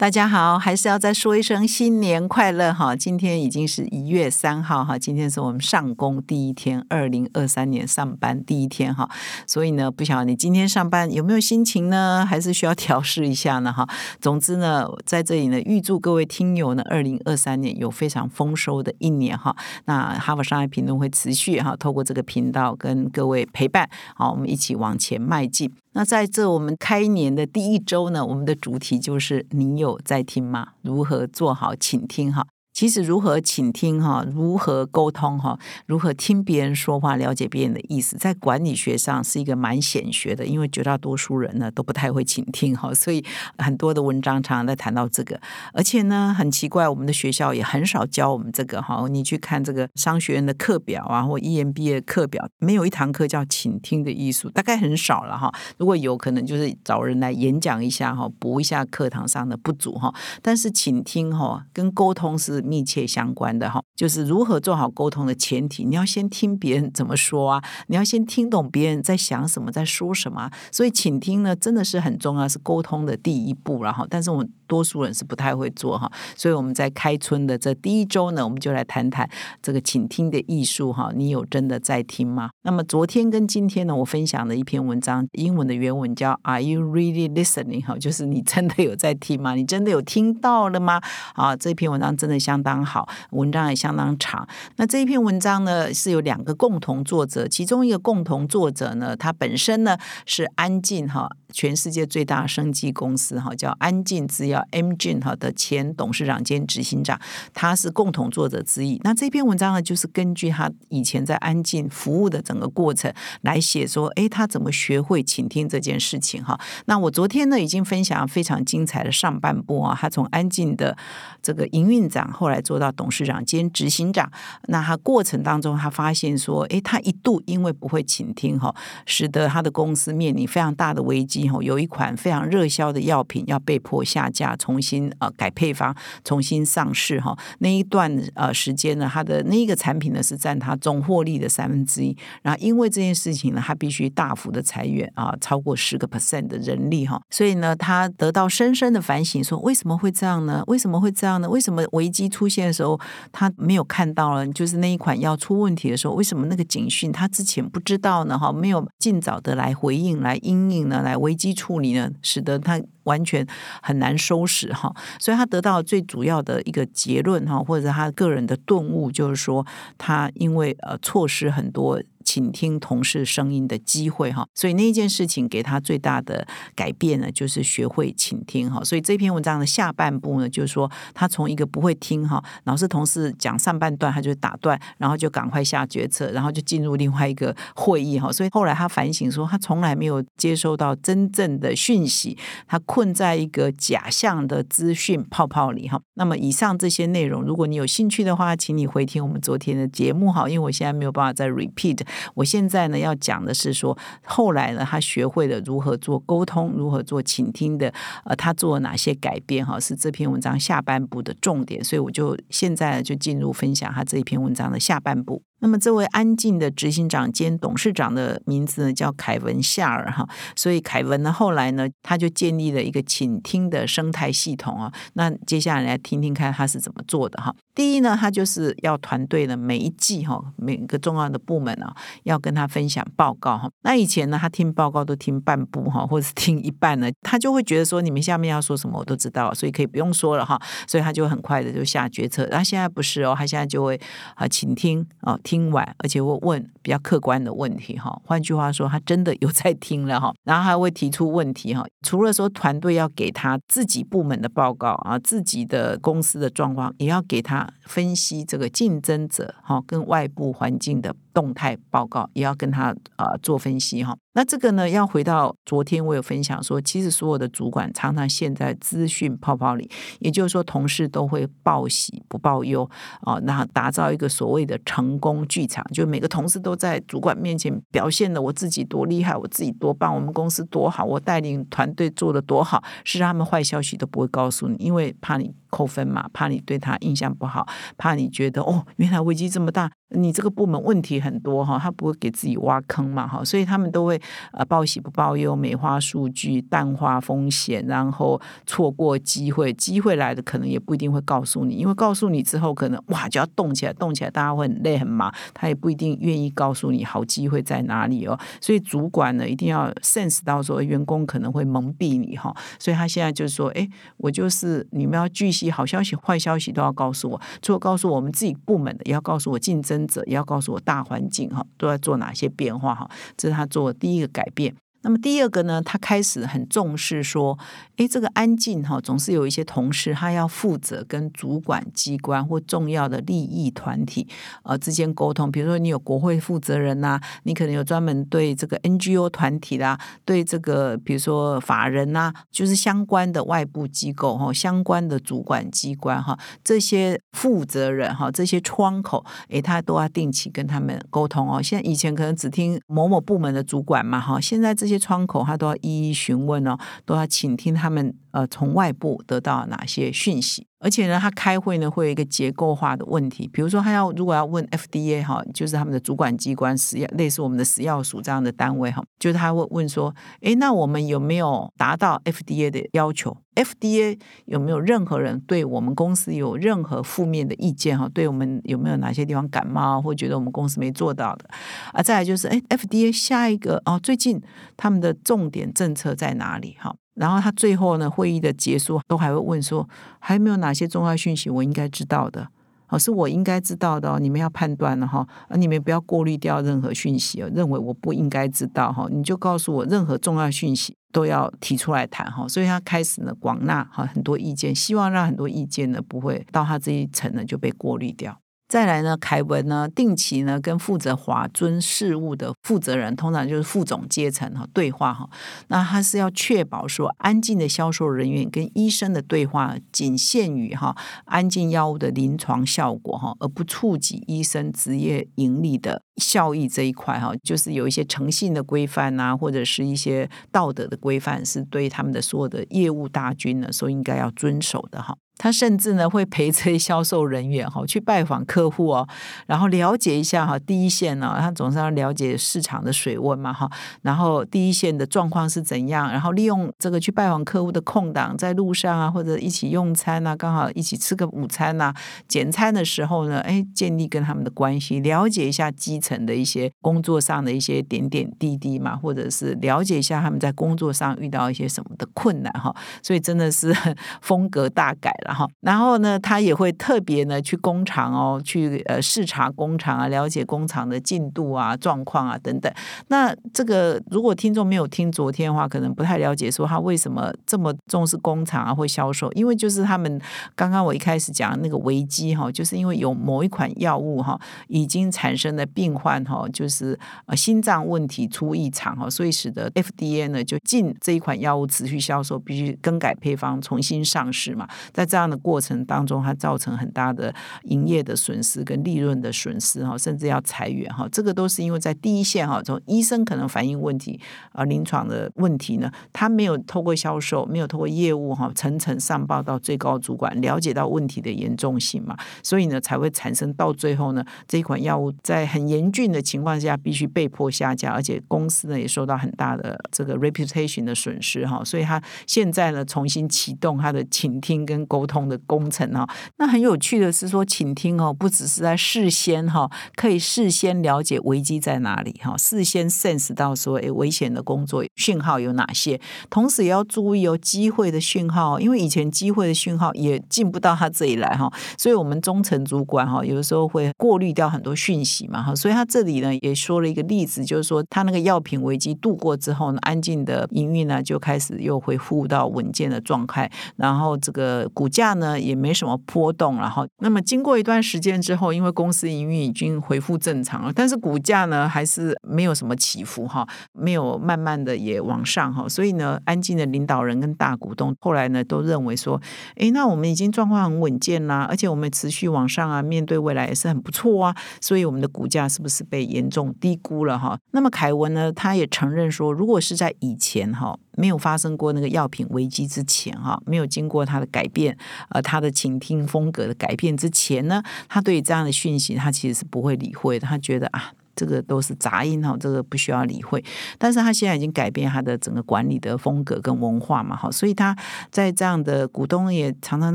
大家好，还是要再说一声新年快乐哈！今天已经是一月三号哈，今天是我们上工第一天，二零二三年上班第一天哈，所以呢，不晓得你今天上班有没有心情呢？还是需要调试一下呢哈？总之呢，在这里呢，预祝各位听友呢，二零二三年有非常丰收的一年哈。那哈佛商业评论会持续哈，透过这个频道跟各位陪伴，好，我们一起往前迈进。那在这我们开年的第一周呢，我们的主题就是你有在听吗？如何做好请听？哈。其实如何倾听哈，如何沟通哈，如何听别人说话，了解别人的意思，在管理学上是一个蛮显学的，因为绝大多数人呢都不太会倾听哈，所以很多的文章常常在谈到这个。而且呢，很奇怪，我们的学校也很少教我们这个哈。你去看这个商学院的课表啊，或 EMBA 的课表，没有一堂课叫倾听的艺术，大概很少了哈。如果有可能，就是找人来演讲一下哈，补一下课堂上的不足哈。但是倾听哈，跟沟通是。密切相关的哈，就是如何做好沟通的前提，你要先听别人怎么说啊，你要先听懂别人在想什么，在说什么。所以倾听呢，真的是很重要，是沟通的第一步然后，但是我们多数人是不太会做哈，所以我们在开春的这第一周呢，我们就来谈谈这个倾听的艺术哈。你有真的在听吗？那么昨天跟今天呢，我分享的一篇文章，英文的原文叫 Are you really listening？哈，就是你真的有在听吗？你真的有听到了吗？啊，这篇文章真的相。当好，文章也相当长。那这一篇文章呢，是有两个共同作者，其中一个共同作者呢，他本身呢是安静哈。全世界最大生技公司哈，叫安进制药 M g 哈的前董事长兼执行长，他是共同作者之一。那这篇文章呢，就是根据他以前在安进服务的整个过程来写，说，哎，他怎么学会倾听这件事情哈。那我昨天呢，已经分享非常精彩的上半部啊，他从安进的这个营运长，后来做到董事长兼执行长，那他过程当中，他发现说，哎，他一度因为不会倾听哈，使得他的公司面临非常大的危机。后有一款非常热销的药品要被迫下架，重新呃改配方，重新上市哈。那一段呃时间呢，它的那一个产品呢是占它总获利的三分之一。然后因为这件事情呢，它必须大幅的裁员啊，超过十个 percent 的人力哈。所以呢，他得到深深的反省，说为什么会这样呢？为什么会这样呢？为什么危机出现的时候他没有看到了？就是那一款药出问题的时候，为什么那个警讯他之前不知道呢？哈，没有尽早的来回应、来应应呢？来危。危机处理呢，使得他完全很难收拾哈，所以他得到最主要的一个结论哈，或者他个人的顿悟，就是说他因为呃错失很多。倾听同事声音的机会哈，所以那一件事情给他最大的改变呢，就是学会倾听哈。所以这篇文章的下半部呢，就是说他从一个不会听哈，老是同事讲上半段他就打断，然后就赶快下决策，然后就进入另外一个会议哈。所以后来他反省说，他从来没有接收到真正的讯息，他困在一个假象的资讯泡泡里哈。那么以上这些内容，如果你有兴趣的话，请你回听我们昨天的节目哈，因为我现在没有办法再 repeat。我现在呢要讲的是说，后来呢他学会了如何做沟通，如何做倾听的，呃，他做了哪些改变哈？是这篇文章下半部的重点，所以我就现在就进入分享他这一篇文章的下半部。那么这位安静的执行长兼董事长的名字呢叫凯文夏尔哈，所以凯文呢后来呢他就建立了一个倾听的生态系统啊。那接下来来听听看他是怎么做的哈。第一呢，他就是要团队的每一季哈，每个重要的部门啊，要跟他分享报告哈。那以前呢，他听报告都听半部哈，或者是听一半呢，他就会觉得说你们下面要说什么我都知道，所以可以不用说了哈。所以他就很快的就下决策。然后现在不是哦，他现在就会啊倾听啊。听完，而且会问比较客观的问题哈。换句话说，他真的有在听了哈。然后还会提出问题哈。除了说团队要给他自己部门的报告啊，自己的公司的状况，也要给他分析这个竞争者哈跟外部环境的动态报告，也要跟他啊做分析哈。那这个呢，要回到昨天我有分享说，其实所有的主管常常陷在资讯泡泡里，也就是说，同事都会报喜不报忧啊，那打造一个所谓的成功剧场，就每个同事都在主管面前表现的我自己多厉害，我自己多棒，我们公司多好，我带领团队做的多好，是他们坏消息都不会告诉你，因为怕你。扣分嘛，怕你对他印象不好，怕你觉得哦，原来危机这么大，你这个部门问题很多哈，他不会给自己挖坑嘛哈，所以他们都会呃报喜不报忧，美化数据，淡化风险，然后错过机会，机会来的可能也不一定会告诉你，因为告诉你之后，可能哇就要动起来，动起来，大家会很累很忙，他也不一定愿意告诉你好机会在哪里哦，所以主管呢一定要 sense 到说员工可能会蒙蔽你哈，所以他现在就是说，哎，我就是你们要继续。好消息、坏消息都要告诉我，除了告诉我们自己部门的，也要告诉我竞争者，也要告诉我大环境哈，都要做哪些变化哈。这是他做的第一个改变。那么第二个呢，他开始很重视说，哎，这个安静哈，总是有一些同事他要负责跟主管机关或重要的利益团体呃之间沟通。比如说你有国会负责人呐，你可能有专门对这个 NGO 团体啦，对这个比如说法人呐，就是相关的外部机构哈，相关的主管机关哈，这些负责人哈，这些窗口，哎，他都要定期跟他们沟通哦。现在以前可能只听某某部门的主管嘛哈，现在这这些窗口他都要一一询问哦，都要倾听他们呃从外部得到哪些讯息。而且呢，他开会呢会有一个结构化的问题，比如说他要如果要问 FDA 哈，就是他们的主管机关食药类似我们的食药署这样的单位哈，就是他会问说，诶，那我们有没有达到 FDA 的要求？FDA 有没有任何人对我们公司有任何负面的意见哈？对我们有没有哪些地方感冒或觉得我们公司没做到的？啊，再来就是，诶 f d a 下一个哦，最近他们的重点政策在哪里？哈？然后他最后呢，会议的结束都还会问说，还有没有哪些重要讯息我应该知道的？哦，是我应该知道的哦，你们要判断了哈，啊，你们不要过滤掉任何讯息哦，认为我不应该知道哈，你就告诉我任何重要讯息都要提出来谈哈。所以他开始呢广纳哈很多意见，希望让很多意见呢不会到他这一层呢就被过滤掉。再来呢，凯文呢，定期呢跟负责华尊事务的负责人，通常就是副总阶层哈对话哈。那他是要确保说，安静的销售人员跟医生的对话仅限于哈安静药物的临床效果哈，而不触及医生职业盈利的效益这一块哈。就是有一些诚信的规范呐，或者是一些道德的规范，是对他们的所有的业务大军呢，所应该要遵守的哈。他甚至呢会陪这些销售人员哈去拜访客户哦，然后了解一下哈第一线呢，他总是要了解市场的水温嘛哈，然后第一线的状况是怎样，然后利用这个去拜访客户的空档，在路上啊或者一起用餐啊，刚好一起吃个午餐呐，简餐的时候呢，哎，建立跟他们的关系，了解一下基层的一些工作上的一些点点滴滴嘛，或者是了解一下他们在工作上遇到一些什么的困难哈，所以真的是 风格大改了。然后呢，他也会特别呢去工厂哦，去呃视察工厂啊，了解工厂的进度啊、状况啊等等。那这个如果听众没有听昨天的话，可能不太了解，说他为什么这么重视工厂啊或销售？因为就是他们刚刚我一开始讲那个危机哈，就是因为有某一款药物哈已经产生了病患哈，就是呃心脏问题出异常哈，所以使得 FDA 呢就禁这一款药物持续销售，必须更改配方，重新上市嘛，在这样。的过程当中，它造成很大的营业的损失跟利润的损失哈，甚至要裁员哈，这个都是因为在第一线哈，从医生可能反映问题啊，临床的问题呢，他没有透过销售，没有透过业务哈，层层上报到最高主管，了解到问题的严重性嘛，所以呢，才会产生到最后呢，这一款药物在很严峻的情况下，必须被迫下架，而且公司呢也受到很大的这个 reputation 的损失哈，所以他现在呢重新启动他的倾听跟沟。通的工程哈，那很有趣的是说，请听哦，不只是在事先哈，可以事先了解危机在哪里哈，事先 sense 到说，哎，危险的工作讯号有哪些，同时也要注意有机会的讯号，因为以前机会的讯号也进不到他这里来哈，所以我们中层主管哈，有的时候会过滤掉很多讯息嘛哈，所以他这里呢也说了一个例子，就是说他那个药品危机度过之后呢，安静的营运呢就开始又恢复到稳健的状态，然后这个股。价呢也没什么波动然后。那么经过一段时间之后，因为公司营运已经恢复正常了，但是股价呢还是没有什么起伏哈，没有慢慢的也往上哈。所以呢，安静的领导人跟大股东后来呢都认为说，诶，那我们已经状况很稳健啦，而且我们持续往上啊，面对未来也是很不错啊。所以我们的股价是不是被严重低估了哈？那么凯文呢，他也承认说，如果是在以前哈。没有发生过那个药品危机之前，哈，没有经过他的改变，呃，他的倾听风格的改变之前呢，他对于这样的讯息，他其实是不会理会的。他觉得啊，这个都是杂音哈，这个不需要理会。但是他现在已经改变他的整个管理的风格跟文化嘛，哈，所以他在这样的股东也常常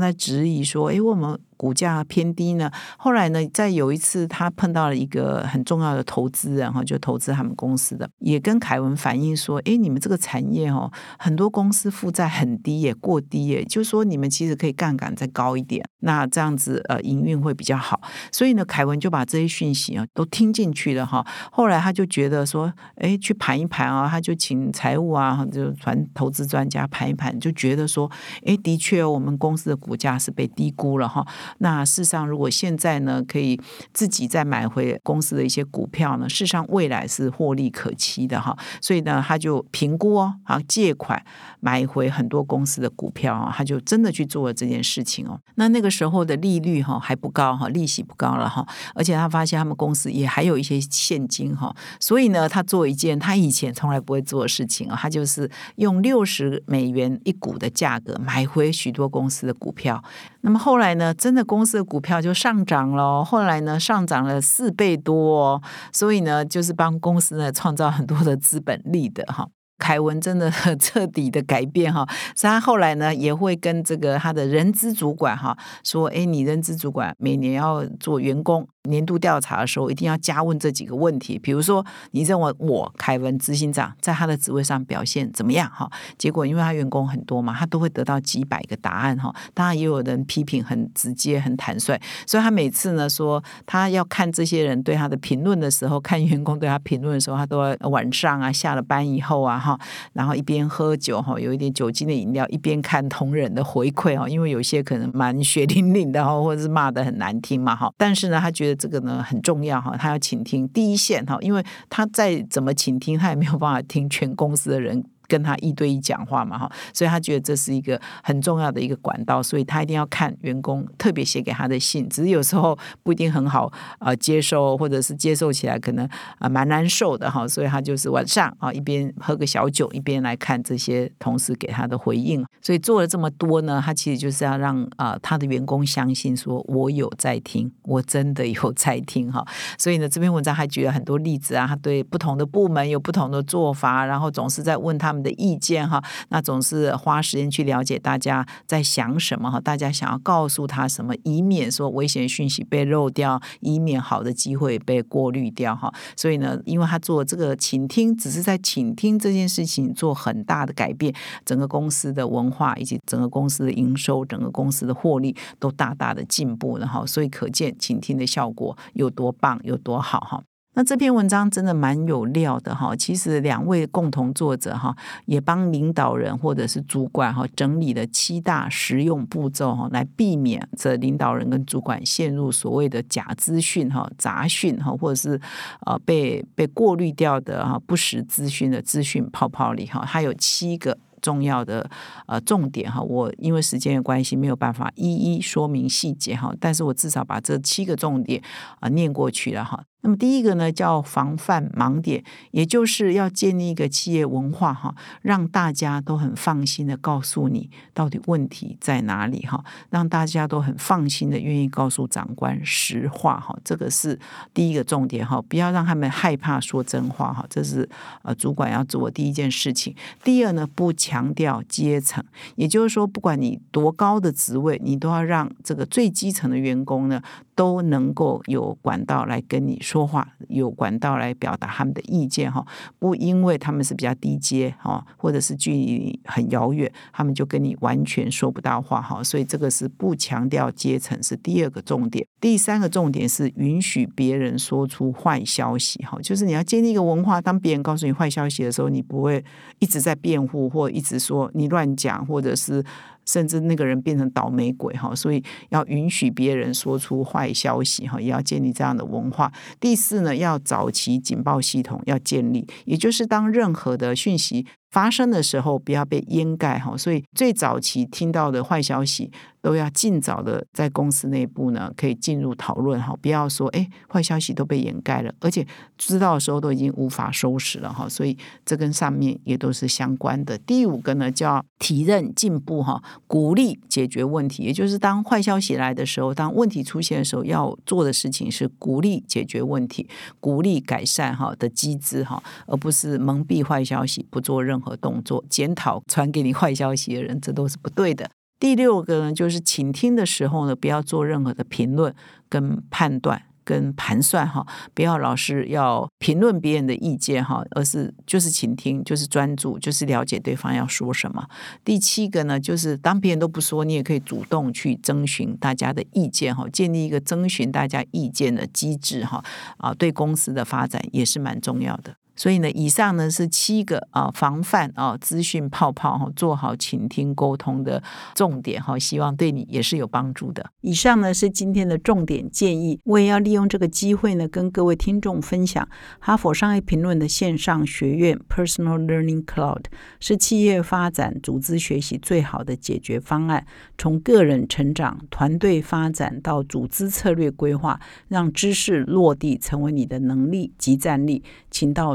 在质疑说，哎，我们。股价偏低呢，后来呢，在有一次他碰到了一个很重要的投资人哈，就投资他们公司的，也跟凯文反映说，哎，你们这个产业哦，很多公司负债很低也过低耶，就说你们其实可以杠杆再高一点，那这样子呃营运会比较好。所以呢，凯文就把这些讯息啊都听进去了哈。后来他就觉得说，哎，去盘一盘啊，他就请财务啊，就传投资专家盘一盘，就觉得说，哎，的确我们公司的股价是被低估了哈。那事实上，如果现在呢，可以自己再买回公司的一些股票呢，事实上未来是获利可期的哈。所以呢，他就评估哦，啊，借款买回很多公司的股票啊，他就真的去做了这件事情哦。那那个时候的利率哈还不高哈，利息不高了哈，而且他发现他们公司也还有一些现金哈，所以呢，他做一件他以前从来不会做的事情啊，他就是用六十美元一股的价格买回许多公司的股票。那么后来呢，真那公司的股票就上涨了，后来呢上涨了四倍多，哦所以呢就是帮公司呢创造很多的资本利的哈。凯文真的彻底的改变哈，所以他后来呢也会跟这个他的人资主管哈说，哎，你人资主管每年要做员工。年度调查的时候，一定要加问这几个问题，比如说，你认为我凯文执行长在他的职位上表现怎么样？哈，结果因为他员工很多嘛，他都会得到几百个答案哈。当然，也有人批评很直接、很坦率，所以他每次呢说他要看这些人对他的评论的时候，看员工对他评论的时候，他都要晚上啊下了班以后啊哈，然后一边喝酒哈，有一点酒精的饮料，一边看同仁的回馈哈，因为有些可能蛮血淋淋的哈，或者是骂的很难听嘛哈，但是呢，他觉得。这个呢很重要哈，他要倾听第一线哈，因为他再怎么倾听，他也没有办法听全公司的人。跟他一对一讲话嘛，哈，所以他觉得这是一个很重要的一个管道，所以他一定要看员工特别写给他的信，只是有时候不一定很好啊接受，或者是接受起来可能啊蛮难受的哈，所以他就是晚上啊一边喝个小酒，一边来看这些同事给他的回应，所以做了这么多呢，他其实就是要让啊他的员工相信说我有在听，我真的有在听哈，所以呢这篇文章还举了很多例子啊，他对不同的部门有不同的做法，然后总是在问他们。的意见哈，那总是花时间去了解大家在想什么哈，大家想要告诉他什么，以免说危险讯息被漏掉，以免好的机会被过滤掉哈。所以呢，因为他做这个倾听，只是在倾听这件事情做很大的改变，整个公司的文化以及整个公司的营收、整个公司的获利都大大的进步了哈。所以可见倾听的效果有多棒，有多好哈。那这篇文章真的蛮有料的哈，其实两位共同作者哈，也帮领导人或者是主管哈整理了七大实用步骤哈，来避免这领导人跟主管陷入所谓的假资讯哈、杂讯哈，或者是呃被被过滤掉的哈不实资讯的资讯泡泡里哈，它有七个。重要的呃重点哈，我因为时间的关系没有办法一一说明细节哈，但是我至少把这七个重点啊念过去了哈。那么第一个呢叫防范盲点，也就是要建立一个企业文化哈，让大家都很放心的告诉你到底问题在哪里哈，让大家都很放心的愿意告诉长官实话哈，这个是第一个重点哈，不要让他们害怕说真话哈，这是呃主管要做第一件事情。第二呢不强调阶层，也就是说不管你多高的职位，你都要让这个最基层的员工呢。都能够有管道来跟你说说话，有管道来表达他们的意见哈，不因为他们是比较低阶哈，或者是距离很遥远，他们就跟你完全说不到话哈，所以这个是不强调阶层是第二个重点，第三个重点是允许别人说出坏消息哈，就是你要建立一个文化，当别人告诉你坏消息的时候，你不会一直在辩护或一直说你乱讲，或者是。甚至那个人变成倒霉鬼哈，所以要允许别人说出坏消息哈，也要建立这样的文化。第四呢，要早期警报系统要建立，也就是当任何的讯息。发生的时候不要被掩盖哈，所以最早期听到的坏消息都要尽早的在公司内部呢可以进入讨论哈，不要说哎坏消息都被掩盖了，而且知道的时候都已经无法收拾了哈，所以这跟上面也都是相关的。第五个呢叫提认进步哈，鼓励解决问题，也就是当坏消息来的时候，当问题出现的时候，要做的事情是鼓励解决问题，鼓励改善哈的机制哈，而不是蒙蔽坏消息，不做任。任何动作，检讨传给你坏消息的人，这都是不对的。第六个呢，就是倾听的时候呢，不要做任何的评论、跟判断、跟盘算哈，不要老是要评论别人的意见哈，而是就是倾听，就是专注，就是了解对方要说什么。第七个呢，就是当别人都不说，你也可以主动去征询大家的意见哈，建立一个征询大家意见的机制哈，啊，对公司的发展也是蛮重要的。所以呢，以上呢是七个啊防范啊资讯泡泡哈，做好倾听沟通的重点哈，希望对你也是有帮助的。以上呢是今天的重点建议，我也要利用这个机会呢，跟各位听众分享哈佛商业评论的线上学院 Personal Learning Cloud 是企业发展、组织学习最好的解决方案。从个人成长、团队发展到组织策略规划，让知识落地成为你的能力及战力，请到。